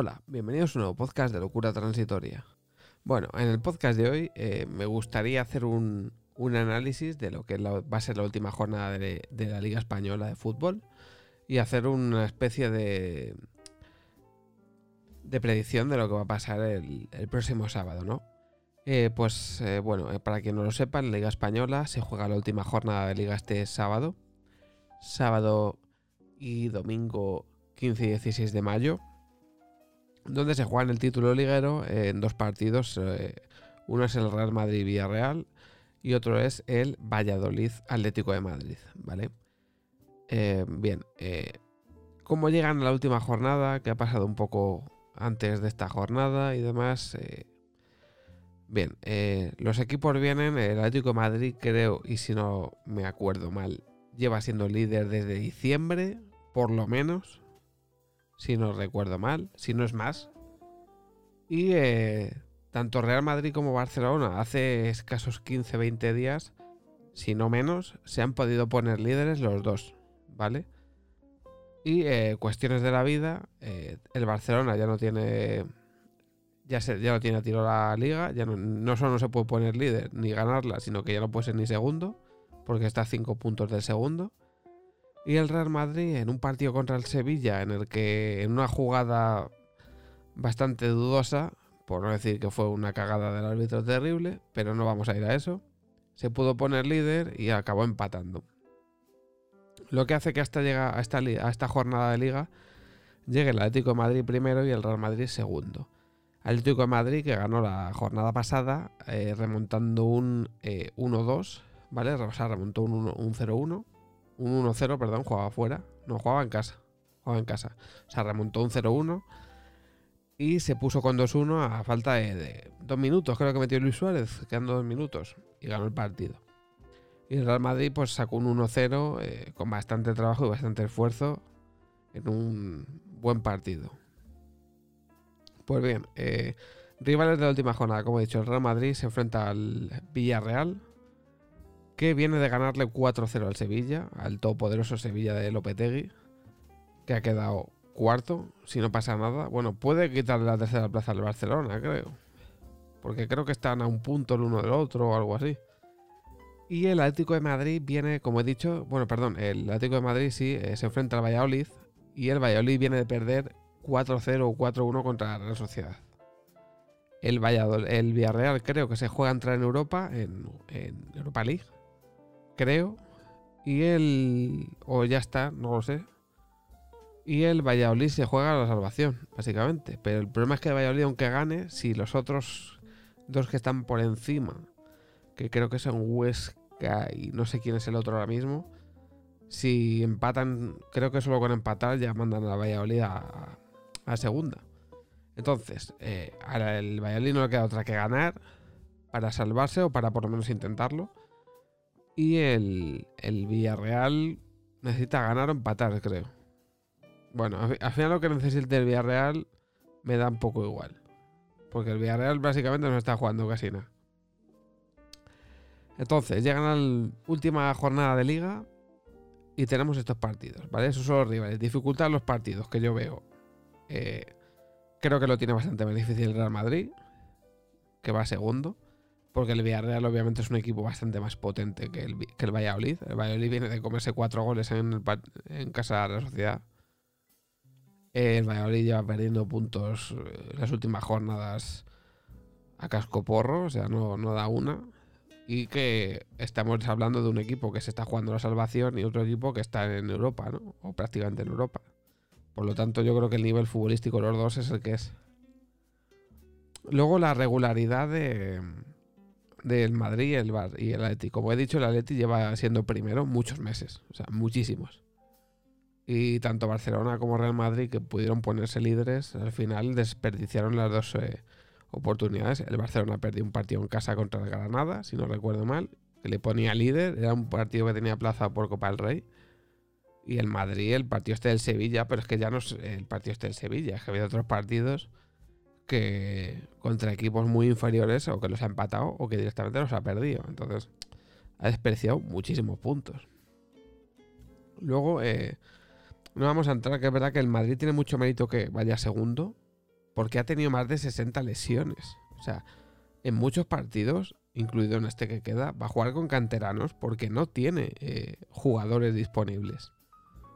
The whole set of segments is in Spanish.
Hola, bienvenidos a un nuevo podcast de Locura Transitoria. Bueno, en el podcast de hoy eh, me gustaría hacer un, análisis de lo que va a ser la última jornada de, la Liga Española de Fútbol y hacer una especie de, predicción de lo que va a pasar el, próximo sábado, ¿no? Eh, pues eh, bueno, para quien no lo sepa, en la Liga Española se juega la última jornada de Liga este sábado. Sábado y domingo 15 y 16 de mayo. Donde se juega el título liguero en dos partidos. uno es el Real Madrid Villarreal y otro es el Valladolid Atlético de Madrid, ¿vale? bien, ¿cómo llegan a la última jornada? Que ha pasado un poco antes de esta jornada y demás. Bien, eh, los equipos vienen, el Atlético de Madrid creo, y si no me acuerdo mal, lleva siendo líder desde diciembre, por lo menos, si no recuerdo mal, si no es más. Y eh, tanto Real Madrid como Barcelona hace escasos 15-20 días, si no menos, se han podido poner líderes los dos, ¿vale? Y eh, cuestiones de la vida, el Barcelona ya no tiene ya, se, ya lo tiene a tiro la liga, ya no, solo no se puede poner líder ni ganarla, sino que ya no puede ser ni segundo, porque está a 5 puntos del segundo. Y el Real Madrid en un partido contra el Sevilla, en el que en una jugada bastante dudosa, por no decir que fue una cagada del árbitro terrible, pero no vamos a ir a eso, se pudo poner líder y acabó empatando. Lo que hace que hasta llega a esta, a esta jornada de liga llegue el Atlético de Madrid primero y el Real Madrid segundo. Atlético de Madrid que ganó la jornada pasada eh, remontando un 1-2, eh, ¿vale? O sea, remontó un 0-1, un 1-0, perdón, jugaba fuera, no, jugaba en casa, jugaba en casa. O sea, remontó un 0-1 y se puso con 2-1 a falta de, dos minutos, creo que metió Luis Suárez, quedando dos minutos y ganó el partido. Y el Real Madrid pues sacó un 1-0 eh, con bastante trabajo y bastante esfuerzo en un buen partido. Pues bien, eh, rivales de la última jornada, como he dicho, el Real Madrid se enfrenta al Villarreal, que viene de ganarle 4-0 al Sevilla, al todopoderoso Sevilla de Lopetegui, que ha quedado cuarto, si no pasa nada. Bueno, puede quitarle la tercera plaza al Barcelona, creo. Porque creo que están a un punto el uno del otro o algo así. Y el Atlético de Madrid viene, como he dicho, bueno, perdón, el Atlético de Madrid sí eh, se enfrenta al Valladolid y el Valladolid viene de perder 4-0 o 4-1 contra la Real Sociedad. El, Valladolid, el Villarreal creo que se juega a entrar en Europa, en, Europa League, creo. Y el... o ya está, no lo sé. Y el Valladolid se juega a la salvación, básicamente. Pero el problema es que el Valladolid, aunque gane, si los otros dos que están por encima, que creo que son Huesca y no sé quién es el otro ahora mismo, si empatan, creo que solo con empatar ya mandan a la Valladolid a, a segunda. Entonces, eh, el Valladolid no le queda otra que ganar para salvarse o para por lo menos intentarlo. Y el, el Villarreal necesita ganar o empatar, creo. Bueno, al final lo que necesite el Villarreal me da un poco igual. Porque el Villarreal básicamente no está jugando casi nada. Entonces, llegan a la última jornada de liga y tenemos estos partidos, ¿vale? Esos son los rivales. Dificultad los partidos que yo veo. Eh, creo que lo tiene bastante más difícil el Real Madrid, que va segundo. Porque el Villarreal obviamente es un equipo bastante más potente que el, que el Valladolid. El Valladolid viene de comerse cuatro goles en, casa de la sociedad. El Valladolid lleva perdiendo puntos eh, las últimas jornadas a casco porro, o sea, no, no da una. Y que estamos hablando de un equipo que se está jugando la salvación y otro equipo que está en Europa, ¿no? O prácticamente en Europa. Por lo tanto, yo creo que el nivel futbolístico de los dos es el que es. Luego la regularidad de del Madrid el, Bar, y el Atleti. Como he dicho, el Atleti lleva siendo primero muchos meses, o sea, muchísimos. Y tanto Barcelona como Real Madrid, que pudieron ponerse líderes, al final desperdiciaron las dos eh, oportunidades. El Barcelona perdió un partido en casa contra el Granada, si no recuerdo mal, que le ponía líder, era un partido que tenía plaza por Copa del Rey. Y el Madrid, el partido este del Sevilla, pero es que ya no es el partido este del Sevilla, es que ha habido otros partidos que contra equipos muy inferiores o que los ha empatado o que directamente los ha perdido. Entonces, ha despreciado muchísimos puntos. Luego, eh, no vamos a entrar, que es verdad que el Madrid tiene mucho mérito que vaya segundo, porque ha tenido más de 60 lesiones. O sea, en muchos partidos, incluido en este que queda, va a jugar con canteranos porque no tiene eh, jugadores disponibles.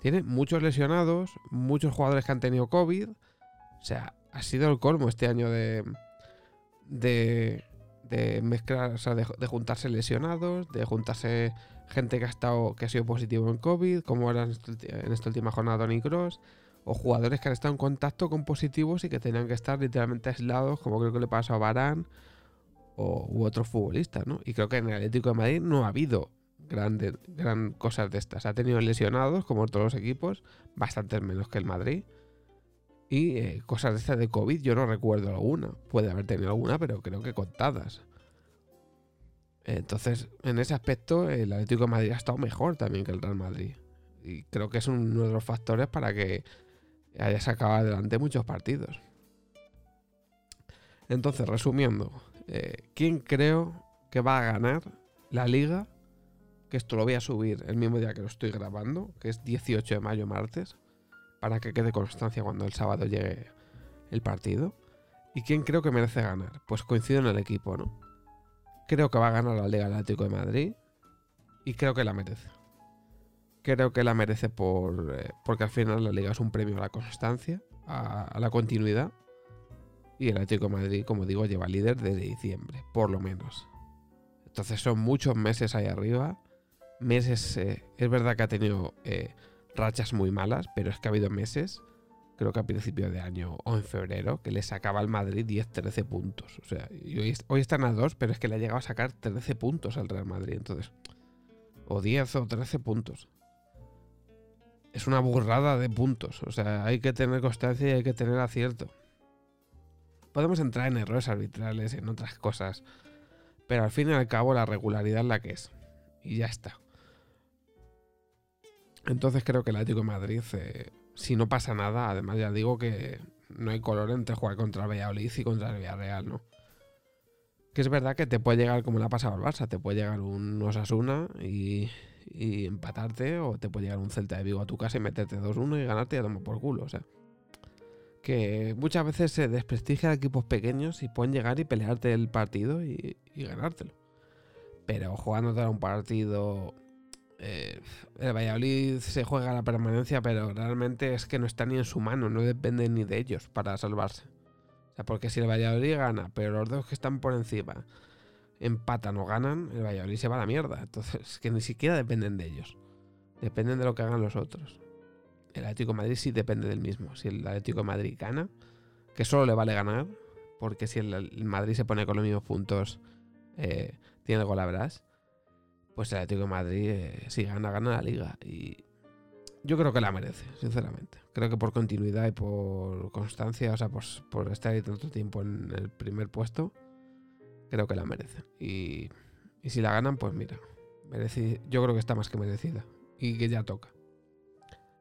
Tiene muchos lesionados, muchos jugadores que han tenido COVID. O sea, ha sido el colmo este año de, de, de mezclar, o sea, de, juntarse lesionados, de juntarse gente que ha estado que ha sido positivo en COVID, como era en esta última jornada Tony Cross, o jugadores que han estado en contacto con positivos y que tenían que estar literalmente aislados, como creo que le pasó a Barán o, u otros futbolistas, ¿no? Y creo que en el Atlético de Madrid no ha habido grandes gran cosas de estas. Ha tenido lesionados, como todos los equipos, bastantes menos que el Madrid. Y eh, cosas de estas de COVID yo no recuerdo alguna. Puede haber tenido alguna, pero creo que contadas. Entonces, en ese aspecto, el Atlético de Madrid ha estado mejor también que el Real Madrid. Y creo que es uno de los factores para que haya sacado adelante muchos partidos. Entonces, resumiendo, eh, ¿quién creo que va a ganar la liga? Que esto lo voy a subir el mismo día que lo estoy grabando, que es 18 de mayo, martes para que quede constancia cuando el sábado llegue el partido. ¿Y quién creo que merece ganar? Pues coincido en el equipo, ¿no? Creo que va a ganar la Liga Atlético de Madrid y creo que la merece. Creo que la merece por, eh, porque al final la Liga es un premio a la constancia, a, la continuidad. Y el Atlético de Madrid, como digo, lleva líder desde diciembre, por lo menos. Entonces son muchos meses ahí arriba. Meses, eh, es verdad que ha tenido eh, rachas muy malas, pero es que ha habido meses, creo que a principio de año o en febrero, que le sacaba al Madrid 10-13 puntos. O sea, hoy, están a 2, pero es que le ha llegado a sacar 13 puntos al Real Madrid. Entonces, o 10 o 13 puntos. Es una burrada de puntos. O sea, hay que tener constancia y hay que tener acierto. Podemos entrar en errores arbitrales, en otras cosas. Pero al fin y al cabo la regularidad es la que es. Y ya está. Entonces creo que el Atlético de Madrid, eh, si no pasa nada, además ya digo que no hay color entre jugar contra el Valladolid y contra el Villarreal, ¿no? Que es verdad que te puede llegar como le ha pasado al Barça, te puede llegar un Osasuna y, y empatarte, o te puede llegar un Celta de Vigo a tu casa y meterte 2-1 y ganarte y a tomar por culo, o sea. Que muchas veces se desprestigia a equipos pequeños y pueden llegar y pelearte el partido y, y ganártelo. Pero jugándote a un partido eh, el Valladolid se juega la permanencia, pero realmente es que no está ni en su mano, no depende ni de ellos para salvarse. O sea, porque si el Valladolid gana, pero los dos que están por encima empatan o ganan, el Valladolid se va a la mierda. Entonces, es que ni siquiera dependen de ellos. Dependen de lo que hagan los otros. El Atlético Madrid sí depende del mismo. Si el Atlético Madrid gana, que solo le vale ganar, porque si el, Madrid se pone con los mismos puntos, eh, tiene el gol a pues el Atlético de Madrid, eh, si gana, gana la liga. Y yo creo que la merece, sinceramente. Creo que por continuidad y por constancia, o sea, por, estar ahí tanto tiempo en el primer puesto, creo que la merece. Y, si la ganan, pues mira, merece, yo creo que está más que merecida. Y que ya toca.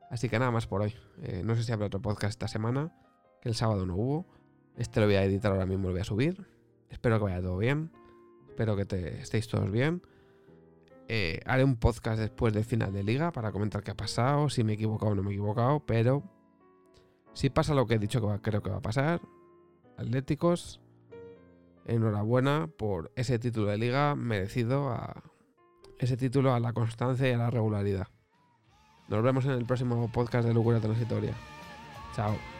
Así que nada más por hoy. Eh, no sé si habrá otro podcast esta semana, que el sábado no hubo. Este lo voy a editar ahora mismo, lo voy a subir. Espero que vaya todo bien. Espero que te, estéis todos bien. Eh, haré un podcast después del final de liga para comentar qué ha pasado, si me he equivocado o no me he equivocado, pero si pasa lo que he dicho que creo que va a pasar, Atléticos, enhorabuena por ese título de liga merecido a ese título a la constancia y a la regularidad. Nos vemos en el próximo podcast de Locura Transitoria. Chao.